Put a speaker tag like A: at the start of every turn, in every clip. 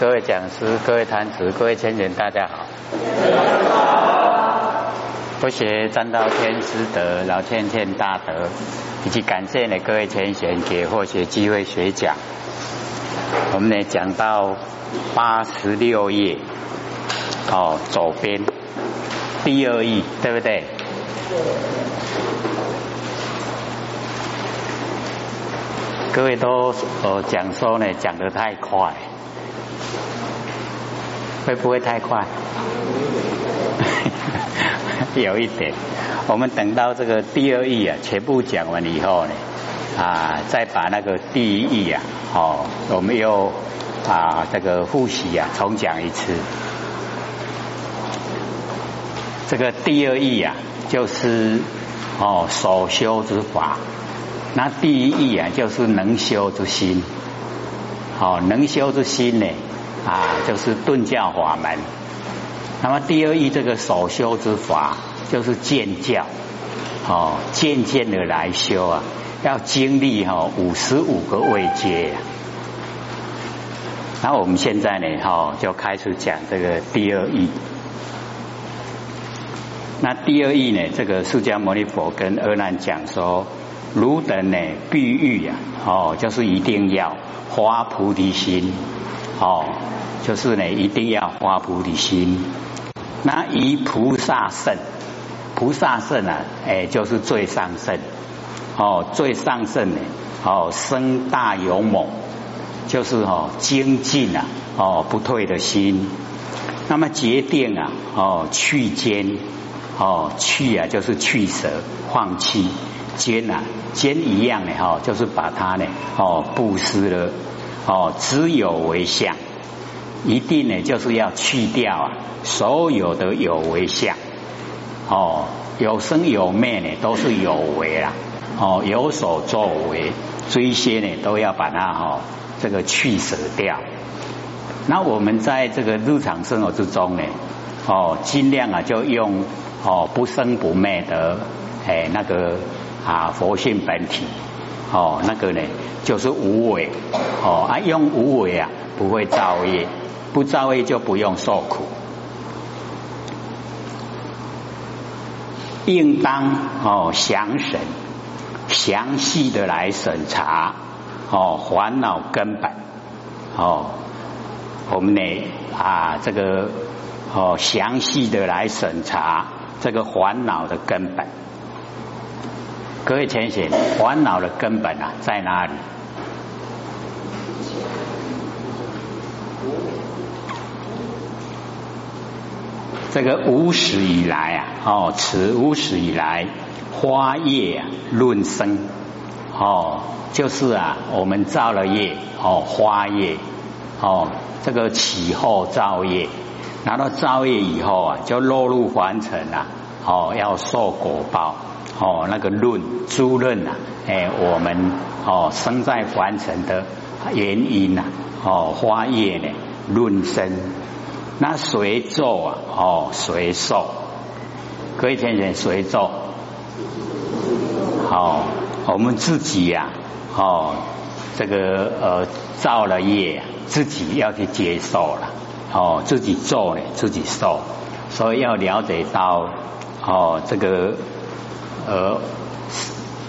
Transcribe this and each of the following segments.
A: 各位讲师、各位坛子、各位千人，大家好。不学占道天师德，老千千大德，以及感谢呢各位千贤给佛学机会学讲。我们呢讲到八十六页，哦，左边第二页，对不对？各位都呃讲说呢讲得太快，会不会太快？有一点，我们等到这个第二义啊全部讲完以后呢，啊，再把那个第一义啊，哦，我们又啊这个复习啊重讲一次。这个第二义啊，就是哦所修之法。那第一义啊，就是能修之心，好，能修之心呢，啊，就是顿教法门。那么第二义这个首修之法，就是渐教，哦，渐渐的来修啊，要经历哈五十五个位阶。那我们现在呢，哈，就开始讲这个第二义。那第二义呢，这个释迦牟尼佛跟阿难讲说。汝等呢，必欲呀，哦，就是一定要发菩提心，哦，就是呢，一定要发菩提心。那以菩萨圣，菩萨圣啊，哎，就是最上圣，哦，最上圣呢，哦，生大勇猛，就是哦，精进啊，哦，不退的心。那么决定啊，哦，去坚，哦，去啊，就是去舍，放弃。坚啊，坚一样的哈，就是把它呢，哦，布施了，哦，只有为相，一定呢，就是要去掉啊，所有的有为相，哦，有生有灭呢，都是有为啦，哦，有所作为，这些呢，都要把它哦，这个去舍掉。那我们在这个日常生活之中呢，哦，尽量啊，就用哦不生不灭的，哎，那个。啊，佛性本体，哦，那个呢，就是无为，哦，啊，用无为啊，不会造业，不造业就不用受苦，应当哦详审，详细的来审查，哦，烦恼根本，哦，我们呢啊，这个哦详细的来审查这个烦恼的根本。各位浅显，烦恼的根本啊在哪里？这个无始以来啊，哦，此无始以来，花叶啊论生，哦，就是啊，我们造了业，哦，花叶，哦，这个起后造业，拿到造业以后啊，就落入凡尘啊，哦，要受果报。哦，那个论诸论呐，哎，我们哦生在凡尘的原因呐，哦花叶呢论生，那谁做啊？哦谁受？各位先生谁做？好，我们自己呀，哦这个呃造了业，自己要去接受了，哦自己做呢自己受，所以要了解到哦这个。而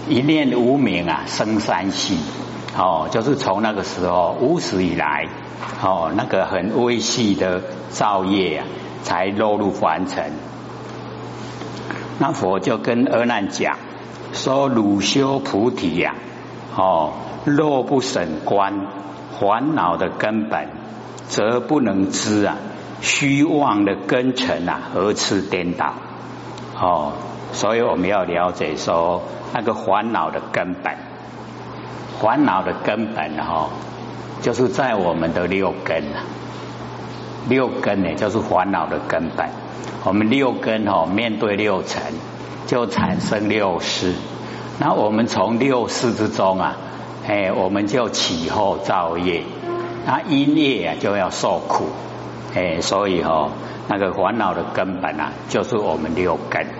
A: 一念无明啊，生三世哦，就是从那个时候无始以来哦，那个很微细的造业啊，才落入凡尘。那佛就跟阿难讲说：汝修菩提呀，哦，若不审观烦恼的根本，则不能知啊虚妄的根尘啊，何次颠倒？哦。所以我们要了解说那个烦恼的根本，烦恼的根本哈，就是在我们的六根啊，六根呢就是烦恼的根本。我们六根哈面对六尘，就产生六识。那我们从六识之中啊，哎，我们就起后造业，那因业啊就要受苦，哎，所以哈那个烦恼的根本啊，就是我们六根。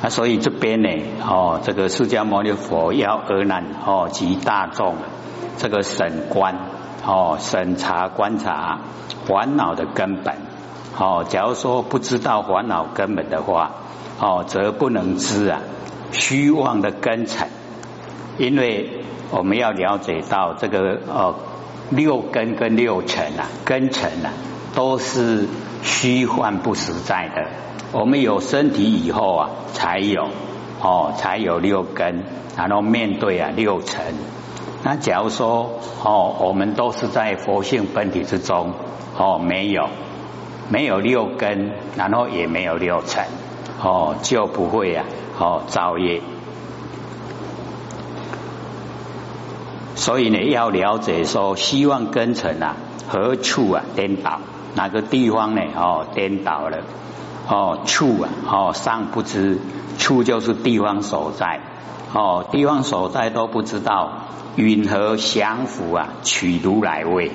A: 啊，所以这边呢，哦，这个释迦牟尼佛要阿难哦及大众，这个审观哦，审查观察烦恼的根本。哦，假如说不知道烦恼根本的话，哦，则不能知啊虚妄的根尘。因为我们要了解到这个哦，六根跟六尘啊，根尘啊，都是虚幻不实在的。我们有身体以后啊，才有哦，才有六根，然后面对啊六尘。那假如说哦，我们都是在佛性本体之中哦，没有。没有六根，然后也没有六尘，哦，就不会啊，哦，造业。所以呢，要了解说，希望根尘啊，何处啊颠倒？哪个地方呢？哦，颠倒了，哦，处啊，哦，尚不知，处就是地方所在，哦，地方所在都不知道，云何降伏啊？取如来位。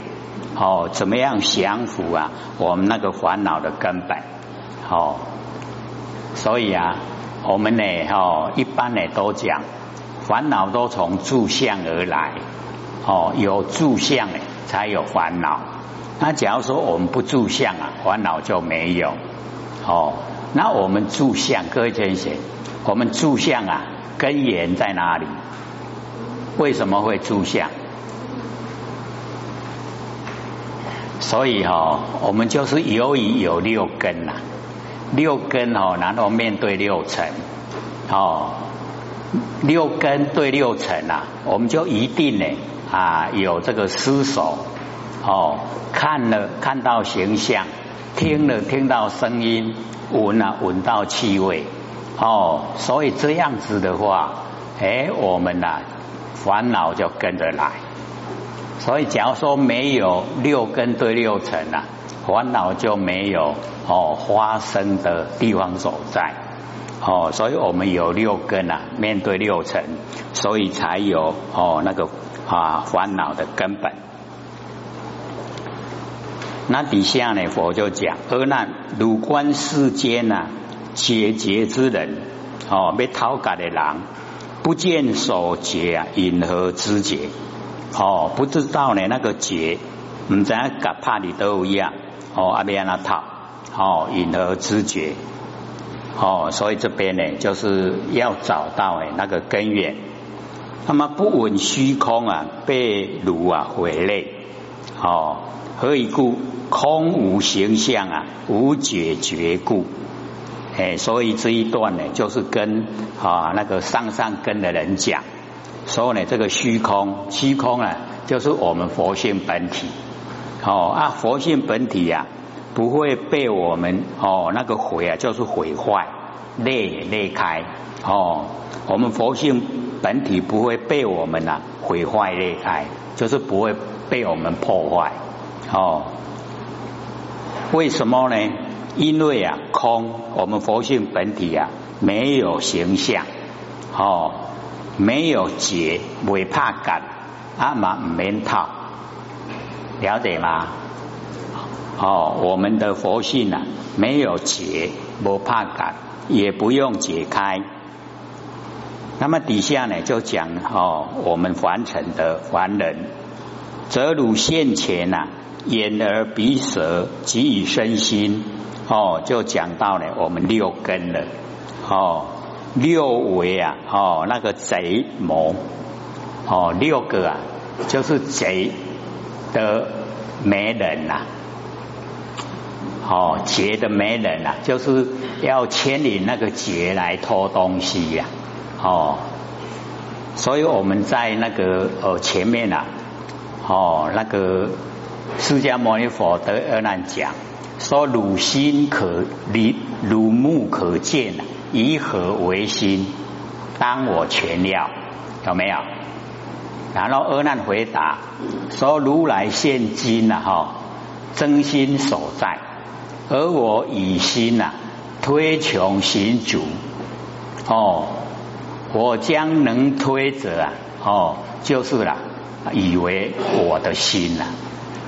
A: 哦，怎么样降服啊？我们那个烦恼的根本，哦，所以啊，我们呢，哦，一般呢都讲，烦恼都从住相而来，哦，有住相呢才有烦恼。那假如说我们不住相啊，烦恼就没有。哦，那我们住相，各位同学，我们住相啊，根源在哪里？为什么会住相？所以哈，我们就是由于有六根呐，六根哦，然后面对六尘，哦，六根对六尘呐，我们就一定呢啊有这个失守哦，看了看到形象，听了听到声音，闻啊闻到气味哦，所以这样子的话，哎，我们呐烦恼就跟着来。所以，假如说没有六根对六尘啊，烦恼就没有哦发生的地方所在哦。所以我们有六根啊，面对六尘，所以才有哦那个啊烦恼的根本。那底下呢，佛就讲：阿难，汝观世间呐，解结之人哦，被讨改的人，不见所结啊，因何之结？哦，不知道呢，那个结，唔知甲怕你都一样。哦，阿边那套，哦，因何知觉。哦，所以这边呢，就是要找到哎那个根源。那么不闻虚空啊，被如啊毁类。哦，何以故？空无形象啊，无解决故。哎，所以这一段呢，就是跟啊那个上上根的人讲。所以呢，这个虚空，虚空啊，就是我们佛性本体。哦啊，佛性本体呀，不会被我们哦那个毁啊，就是毁坏裂裂开。哦，我们佛性本体不会被我们呐毁坏裂开，就是不会被我们破坏。哦，为什么呢？因为啊，空，我们佛性本体啊，没有形象。哦。没有结，未怕感，阿妈唔免套，了解吗？哦，我们的佛性啊，没有结，不怕感，也不用解开。那么底下呢，就讲哦，我们凡尘的凡人，则如现前呐，眼耳鼻舌及以身心，哦，就讲到了我们六根了，哦。六维啊，哦，那个贼魔，哦，六个啊，就是贼的媒人呐，哦，劫的媒人呐，就是要牵引那个劫来偷东西呀，哦，所以我们在那个呃前面呐，哦，那个释迦牟尼佛得阿难讲，说汝心可离，汝目可见。以何为心？当我全了，有没有？然后阿难回答说：如来现今呐，哈，真心所在，而我以心呐推穷行足。哦，我将能推者啊，哦，就是了，以为我的心呐，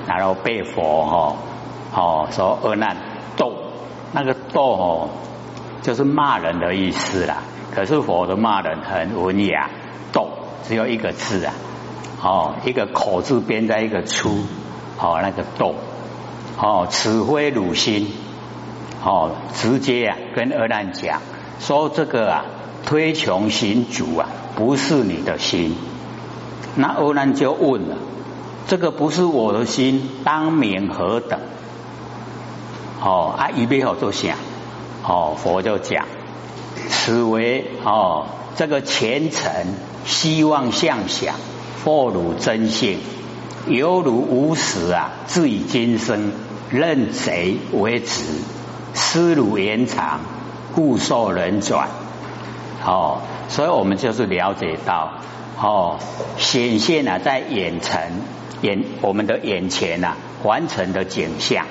A: 然后被佛哈，哦，说阿难斗，那个斗哦。就是骂人的意思啦，可是佛的骂人很文雅，斗只有一个字啊，哦，一个口字边在一个出，哦，那个斗，哦，此非汝心，哦，直接啊跟阿难讲说这个啊推穷行主啊不是你的心，那阿难就问了，这个不是我的心，当名何等？哦，啊，预备好做想，哦，佛就讲，此为哦这个虔诚希望向想。破汝真性，犹如无始啊！自以今生任贼为子，思汝延长，故受人转。哦，所以我们就是了解到，哦，显现啊，在眼前眼我们的眼前呐，完成的景象，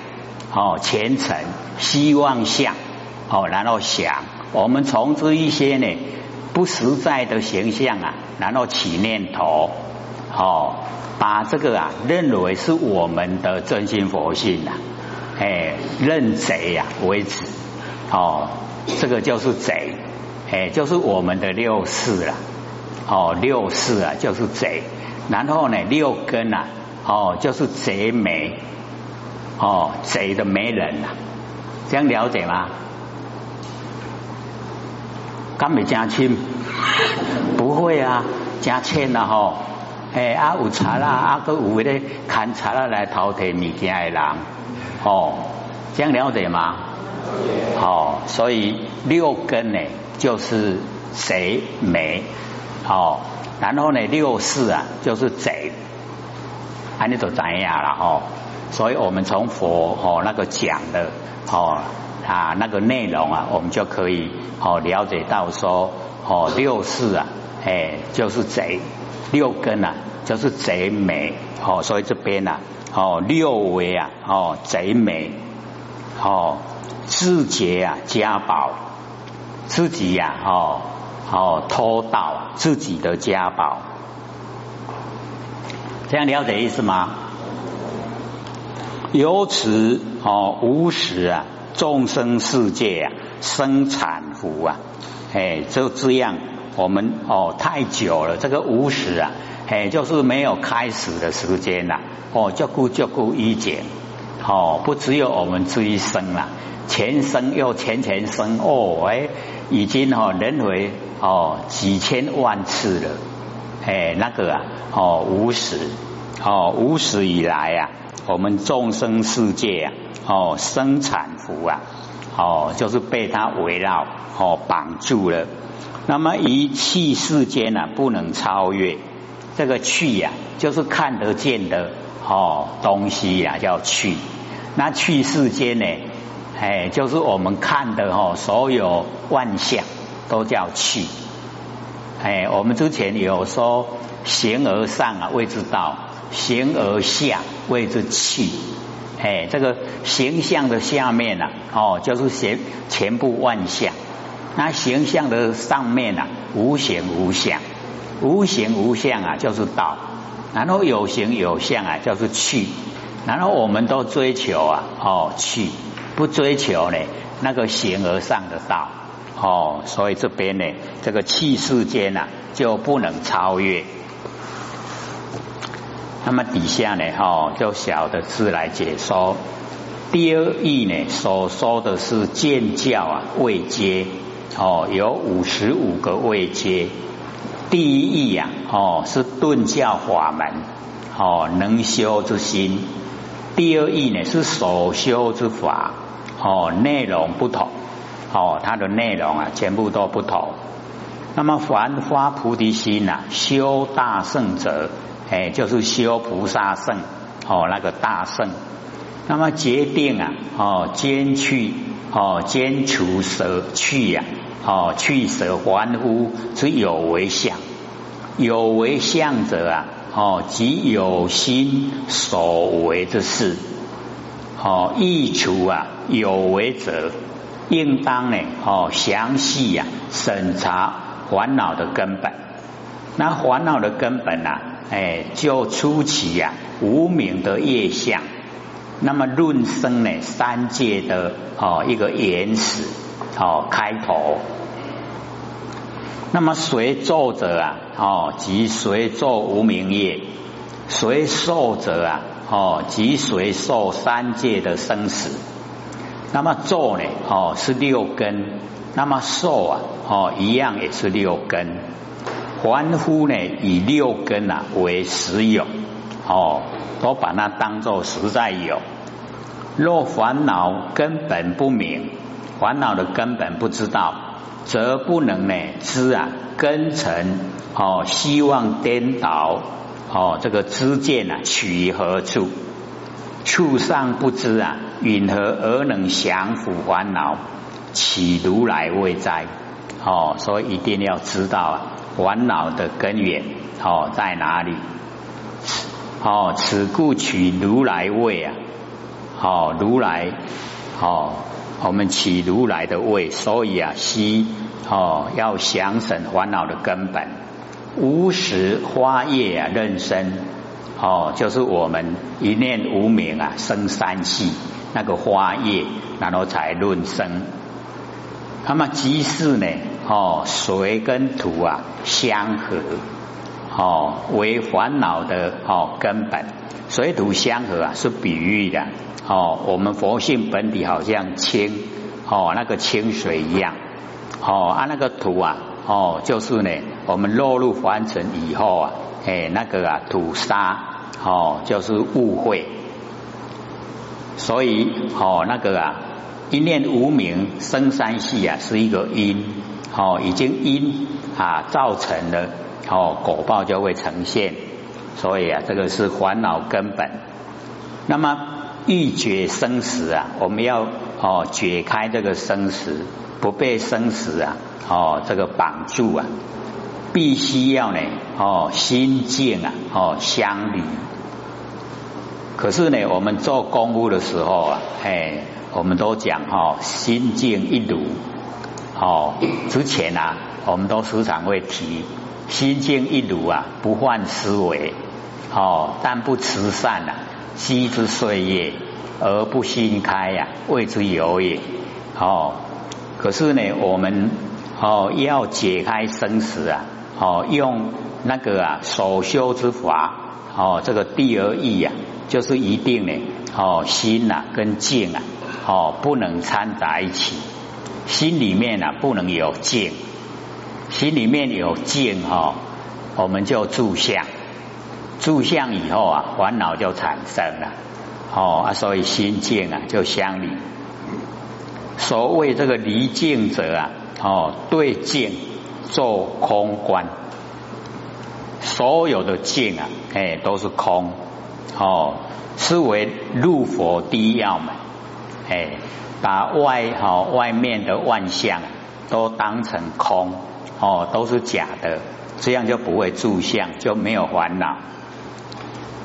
A: 哦，虔诚希望相，哦，然后想，我们从这一些呢不实在的形象啊，然后起念头。哦，把这个啊认为是我们的真心佛性呐，哎，认贼呀为止，哦，这个就是贼，哎，就是我们的六世了，哦，六世啊就是贼，然后呢六根啊，哦，就是贼眉，哦，贼的媒人呐，这样了解吗？敢没加亲？不会啊，加亲了哈。哎，啊有查啦，啊个有咧砍查啦来偷摕物件的人，哦，这样了解吗？哦，所以六根呢就是贼眉，哦，然后呢六事啊就是贼，安尼就怎样了哦？所以我们从佛哦那个讲的哦啊那个内容啊，我们就可以哦了解到说哦六事啊，哎就是贼。六根啊，就是贼美哦，所以这边呐，哦六为啊，哦贼美哦自劫啊家宝，自己呀哦哦偷盗自己的家宝，这样了解意思吗？由此哦无始啊众生世界啊生产福啊，哎就这样。我们哦太久了，这个无始啊，哎，就是没有开始的时间呐。哦，就顾就顾一减，哦，不只有我们这一生了，前生又前前生哦，哎，已经哦轮回哦几千万次了，哎，那个啊，哦无始，哦无始以来啊，我们众生世界啊，哦生产福啊，哦就是被它围绕哦绑住了。那么一气世间呢，不能超越这个去呀，就是看得见的哦东西呀，叫去。那去世间呢，哎，就是我们看的哦，所有万象都叫去。哎，我们之前有说形而上啊谓之道，形而下谓之气。哎，这个形象的下面呢，哦，就是全全部万象。那形象的上面啊，无形无相，无形无相啊，就是道；然后有形有相啊，就是气。然后我们都追求啊，哦，气不追求呢，那个形而上的道，哦，所以这边呢，这个气世间呐，就不能超越。那么底下呢，哦，就小的字来解说。第二义呢，所说的是见教啊，未接。哦，有五十五个位阶。第一义呀，哦，是顿教法门，哦，能修之心。第二义呢，是所修之法，哦，内容不同，哦，它的内容啊，全部都不同。那么凡发菩提心呐，修大圣者，哎，就是修菩萨圣，哦，那个大圣。那么决定啊，哦，兼去，哦，兼除舍去呀。哦，去舍还乎是有为相，有为相者啊，哦，即有心所为之事。哦，易除啊有为者，应当呢，哦，详细呀审查烦恼的根本。那烦恼的根本呐，哎，就初起呀无名的业相。那么论生呢，三界的哦一个原始。哦，开头那么随作者啊，哦，即随作无明业；随受者啊，哦，即随受三界的生死。那么作呢，哦，是六根；那么受啊，哦，一样也是六根。凡夫呢，以六根啊为实有，哦，都把它当做实在有。若烦恼根本不明，烦恼的根本不知道。则不能呢知啊根尘哦希望颠倒哦这个知见啊取于何处？处上不知啊允何而能降伏烦恼？起如来未哉？哦，所以一定要知道啊烦恼的根源哦在哪里？哦，此故取如来位啊！哦，如来哦。我们取如来的位，所以啊，悉哦要降省烦恼的根本，无始花叶啊，任生哦，就是我们一念无明啊，生三系那个花叶，然后才论生。那么即是呢，哦，水跟土啊相合，哦为烦恼的哦根本，水土相合啊是比喻的。哦，我们佛性本体好像清哦，那个清水一样。哦，啊那个土啊哦，就是呢，我们落入凡尘以后啊，哎那个啊土沙哦，就是误会，所以哦那个啊一念无名生三系啊是一个因。哦，已经因啊造成了哦果报就会呈现，所以啊这个是烦恼根本，那么。欲绝生死啊！我们要哦解开这个生死，不被生死啊哦这个绑住啊，必须要呢哦心静啊哦相离。可是呢，我们做功夫的时候啊，哎，我们都讲哦心静一如哦。之前啊，我们都时常会提心静一如啊，不患思维哦，但不慈善啊。惜之岁月而不心开呀，谓之有也。哦，可是呢，我们哦要解开生死啊，哦用那个啊首修之法，哦这个第二义呀，就是一定呢，哦心呐跟静啊，哦不能掺杂一起，心里面啊不能有静，心里面有静哈，我们就住相。住相以后啊，烦恼就产生了，哦啊，所以心静啊就相离。所谓这个离静者啊，哦对静做空观，所有的静啊，哎都是空，哦是为入佛第一要门，哎把外好外面的万象都当成空，哦都是假的，这样就不会住相，就没有烦恼。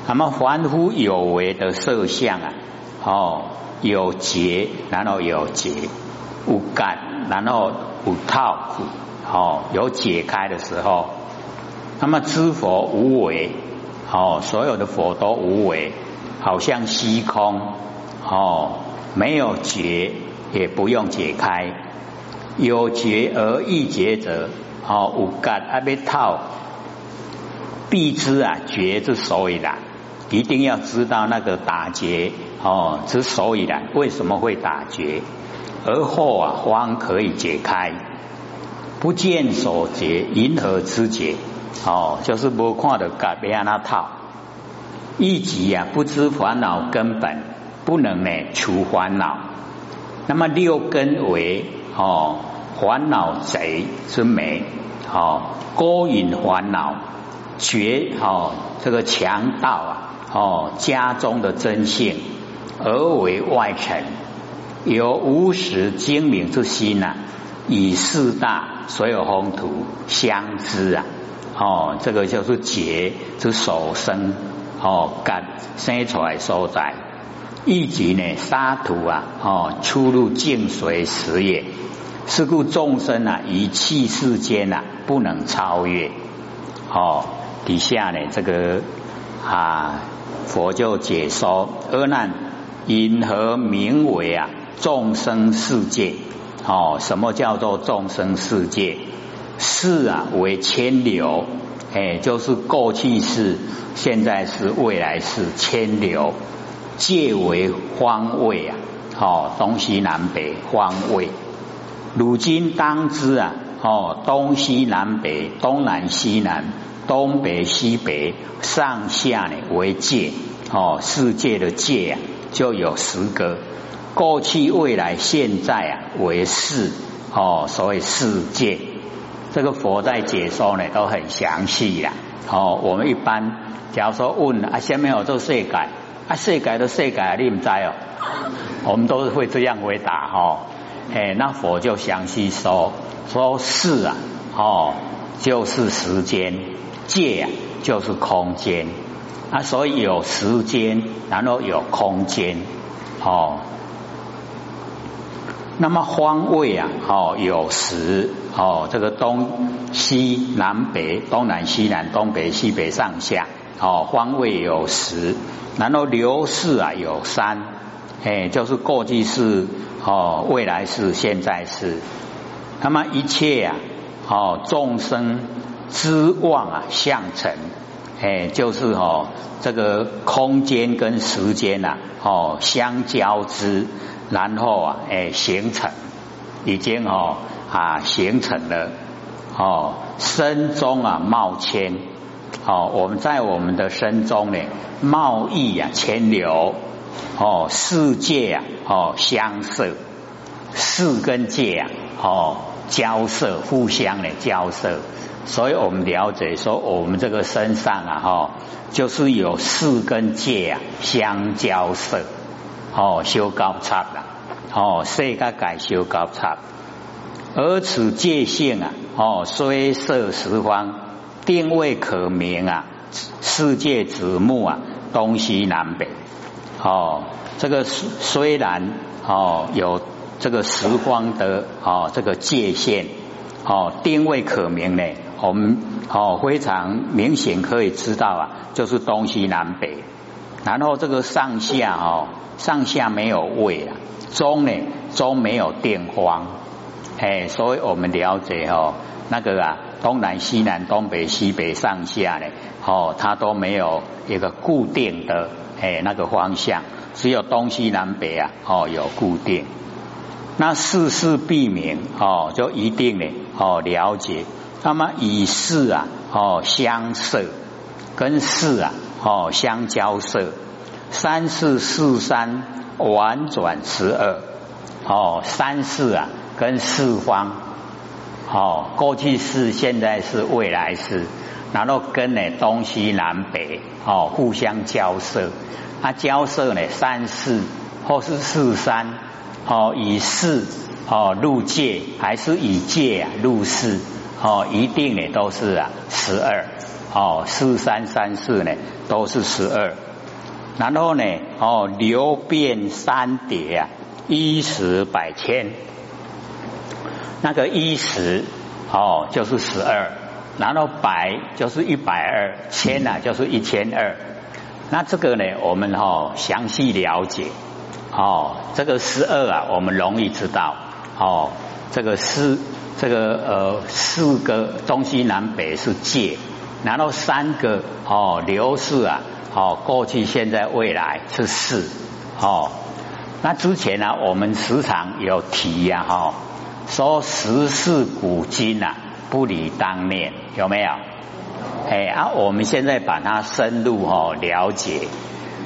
A: 那么凡夫有为的色相啊，哦，有结，然后有结，无干，然后无套，哦，有解开的时候，那么知佛无为，哦，所有的佛都无为，好像虚空，哦，没有结，也不用解开，有结而易结者，哦，无干阿被套，必知啊，觉之所以然。一定要知道那个打结哦之所以然，为什么会打结？而后啊方可以解开。不见所结，银河之结？哦，就是不看的改变那套。一即啊不知烦恼根本，不能呢除烦恼。那么六根为哦烦恼贼之美哦勾引烦恼绝哦这个强盗啊。哦，家中的真性而为外臣，有无始精明之心呐，以四大所有风土相知啊，哦，这个就是劫之所生，哦，感生出来所在，以及呢沙土啊，哦，出入净水时也，是故众生啊，一气世间呐，不能超越。哦，底下呢这个啊。佛就解说：阿难，因何名为啊众生世界？哦，什么叫做众生世界？世啊为千流，哎，就是过去式、现在是未来式，千流皆为方位啊，哦，东西南北方位。如今当知啊，哦，东西南北、东南西南、东北西北、上下呢为界，哦，世界的界啊就有十个。过去、未来、现在啊为世，哦，所谓世界。这个佛在解说呢都很详细呀。哦，我们一般假如说问啊，下面有做世界，啊，世界的世界你唔知哦，我们都是会这样回答哈。哎，那佛就详细说说是啊，哦，就是时间界啊，就是空间。啊，所以有时间，然后有空间，哦，那么方位啊，哦，有时哦，这个东西南北、东南西南、东北西北上下，哦，方位有时，然后流逝啊有三，哎，就是过去式。哦，未来是，现在是，那么一切啊，哦，众生之望啊，相成，哎，就是哦，这个空间跟时间呐，哦，相交织，然后啊，哎，形成，已经哦啊形成了，哦，身中啊冒迁，哦，我们在我们的身中呢，贸易啊牵流。哦，世界啊，哦，相摄，世跟界啊，哦，交涉，互相的交涉，所以我们了解说，我们这个身上啊，哈，就是有世跟界啊相交涉，哦，修高差的，哦，世界改修高差，而此界性啊，哦，虽色十方，定位可明啊，世界子目啊，东西南北。哦，这个虽然哦有这个时光的哦这个界限哦定位可明呢，我们哦非常明显可以知道啊，就是东西南北，然后这个上下哦上下没有位啊，中呢中没有电光，哎，所以我们了解哦那个啊东南西南东北西北上下呢哦它都没有一个固定的。哎，那个方向只有东西南北啊，哦，有固定。那事事必明哦，就一定呢哦了解。那么以事啊哦相摄，跟事啊哦相交涉，三四四三婉转十二哦，三四啊跟四方哦，过去式、现在是、未来式。然后跟呢东西南北哦互相交涉，它交涉呢三四或是四三哦以四哦入界还是以界啊入四哦一定呢都是啊十二哦四三三四呢都是十二，然后呢哦流变三叠啊一十百千，那个一十哦就是十二。然后百就是一百二，千呢就是一千二。那这个呢，我们哈详细了解哦。这个十二啊，我们容易知道哦。这个四这个呃四个东西南北是界，然后三个哦流逝啊，哦过去现在未来是四哦。那之前呢，我们时常有提呀哈，说时事古今呐。不离当面有没有？哎啊，我们现在把它深入哦了解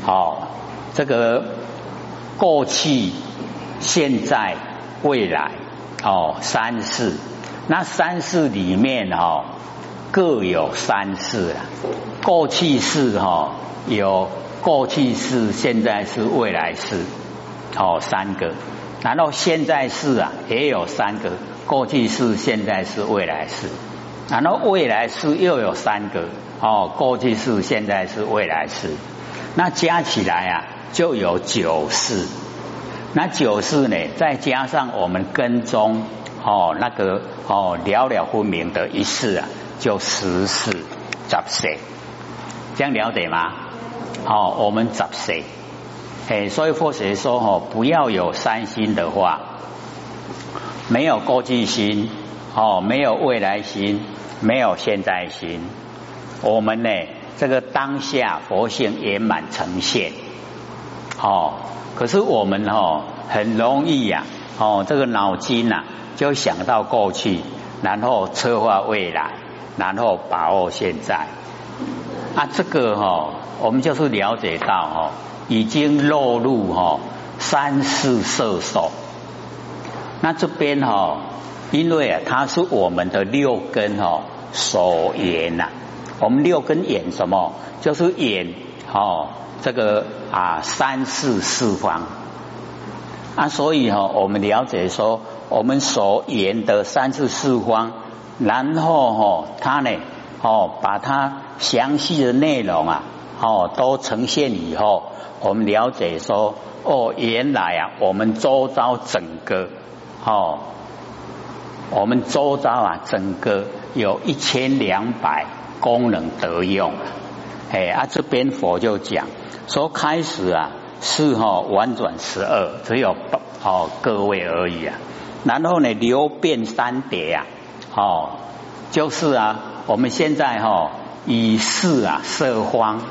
A: 哦，这个过去、现在、未来哦三世，那三世里面哦各有三世了。过去式哈有过去式、现在是、未来式哦三个，然后现在是啊也有三个。过去式、现在是、未来式，然后未来式又有三个哦，过去式、现在是、未来式，那加起来啊就有九世。那九世呢，再加上我们跟踪哦那个哦了了分明的一世啊，就十世十世，这样了解吗？哦，我们十世，哎，所以佛学说哦，不要有三心的话。没有过去心哦，没有未来心，没有现在心。我们呢，这个当下佛性圆满呈现。哦，可是我们哦，很容易呀，哦，这个脑筋呐，就想到过去，然后策划未来，然后把握现在。啊，这个哈，我们就是了解到哈，已经落入哈三世色受。那这边哈，因为啊，它是我们的六根哈所言呐。我们六根演什么？就是演哦，这个啊三世四方。啊，所以哈，我们了解说，我们所言的三世四方，然后哈，它呢？哦，把它详细的内容啊，哦，都呈现以后，我们了解说，哦，原来啊，我们周遭整个，哦，我们周遭啊，整个有一千两百功能得用，哎啊，这边佛就讲说，开始啊是哈婉转十二，只有哦各位而已啊，然后呢流变三叠啊，哦，就是啊。我们现在哈以四啊色方，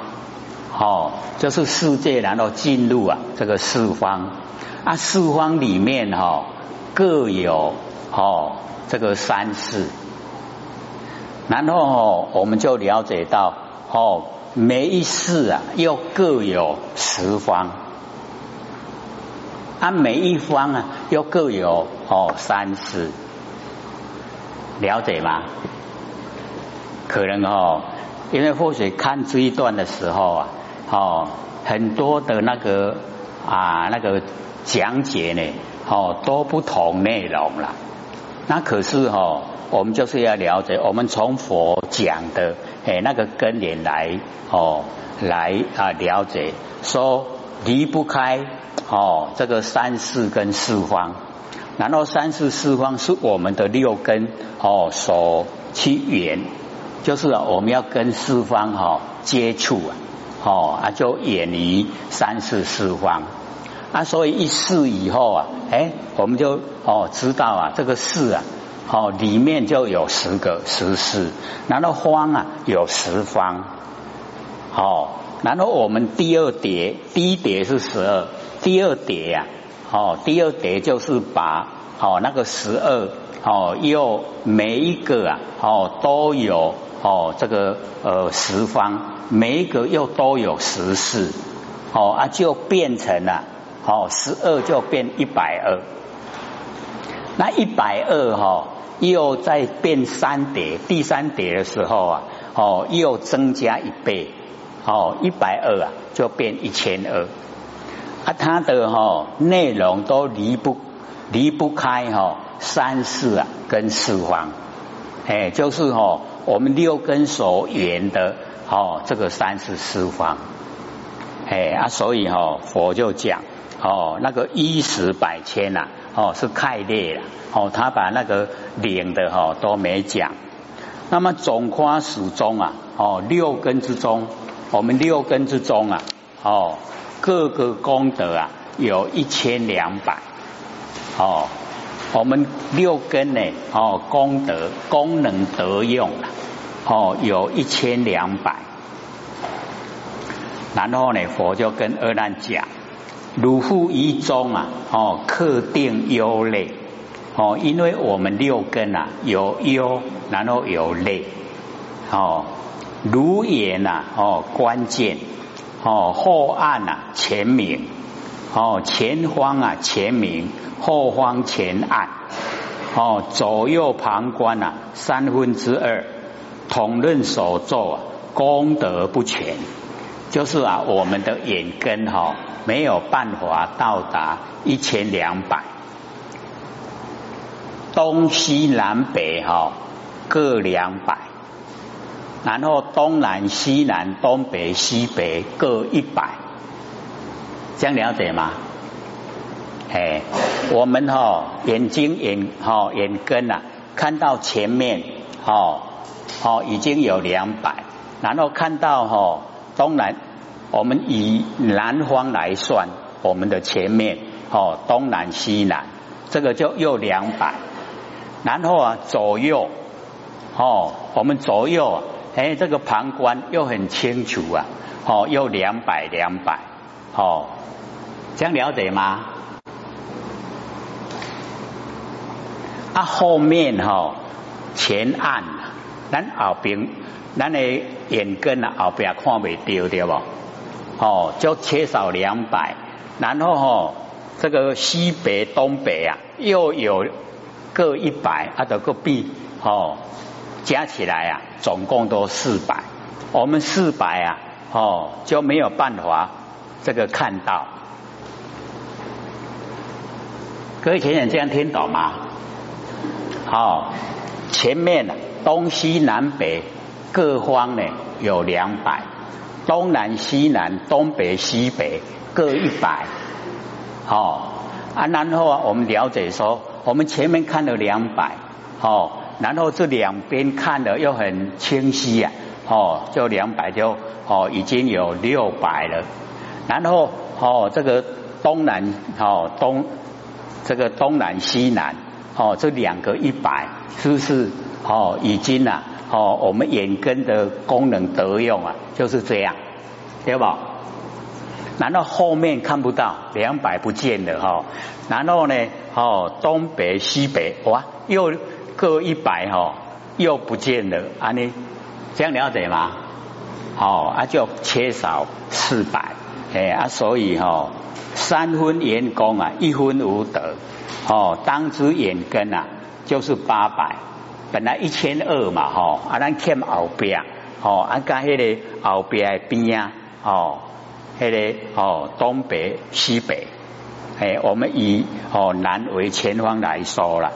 A: 哦，就是世界，然后进入啊这个四方。啊四方里面哈各有哦这个三世，然后哦我们就了解到哦每一世啊又各有十方，啊每一方啊又各有哦三世，了解吗？可能哦，因为或许看这一段的时候啊，哦，很多的那个啊那个讲解呢，哦都不同内容了。那可是哦，我们就是要了解，我们从佛讲的诶那个根源来哦来啊了解，说离不开哦这个三世跟四方，然后三世四方是我们的六根哦所去缘。就是，我们要跟四方哈接触啊，哦啊就远离三世四方啊，所以一世以后啊，哎，我们就哦知道啊，这个世啊，哦里面就有十个十世，然后方啊有十方，哦，然后我们第二叠，第一叠是十二，第二叠呀，哦，第二叠就是把哦那个十二哦又每一个啊哦都有。哦，这个呃十方每一个又都有十四，哦啊就变成了哦十二就变一百二，那一百二哈又再变三叠，第三叠的时候啊哦又增加一倍，哦一百二啊就变一千二，啊它的哈内容都离不离不开哈三四啊跟四方，哎就是哈。我们六根所缘的哦，这个三十四方，哎啊，所以哈佛就讲哦，那个一十百千呐，哦是开列了，哦他把那个领的哈都没讲。那么总夸始终啊，哦六根之中，我们六根之中啊，哦各个功德啊有一千两百，哦。我们六根呢，哦，功德功能得用了，哦，有一千两百。然后呢，佛就跟阿难讲，如复一中啊，哦，克定忧累，哦，因为我们六根啊有忧，然后有累，哦，如言呐，哦，关键，哦，后暗呐，前明，哦，前方啊，前明。后方前暗，哦，左右旁观啊，三分之二，统论所作啊，功德不全，就是啊，我们的眼根哈没有办法到达一千两百，东西南北哈各两百，然后东南西南东北西北各一百，这样了解吗？哎，我们哈眼睛眼哈眼根呐，看到前面哦哦已经有两百，然后看到哈东南，我们以南方来算，我们的前面哦东南西南，这个就又两百，然后啊左右哦，我们左右哎这个旁观又很清楚啊，哦又两百两百。哦，这样了解吗？啊后面哈前暗，咱后边咱的眼根啊后边看未到对不？哦，就缺少两百，然后哈这个西北东北啊又有各一百啊的个币哦，加起来啊总共都四百，我们四百啊哦就没有办法这个看到，各位请人这样听懂吗？好，前面东西南北各方呢有两百，东南西南东北西北各一百，好啊，然后啊我们了解说，我们前面看了两百，哦，然后这两边看的又很清晰呀，哦，就两百就哦已经有六百了，然后哦这个东南哦东这个东南西南。哦，这两个一百是不是哦？已经啊，哦，我们眼根的功能得用啊，就是这样，对吧？然后后面看不到，两百不见了哈。然后呢，哦，东北西北哇，又各一百哈，又不见了啊！你这样了解吗？哦，啊，就缺少四百，哎啊，所以哈，三分员工啊，一分无德。哦，当知眼根啊，就是八百，本来一千二嘛，吼，啊，咱欠后边，吼，啊，加迄个后边边啊，哦，迄个哦，东北西北，哎，我们以哦南为前方来说了。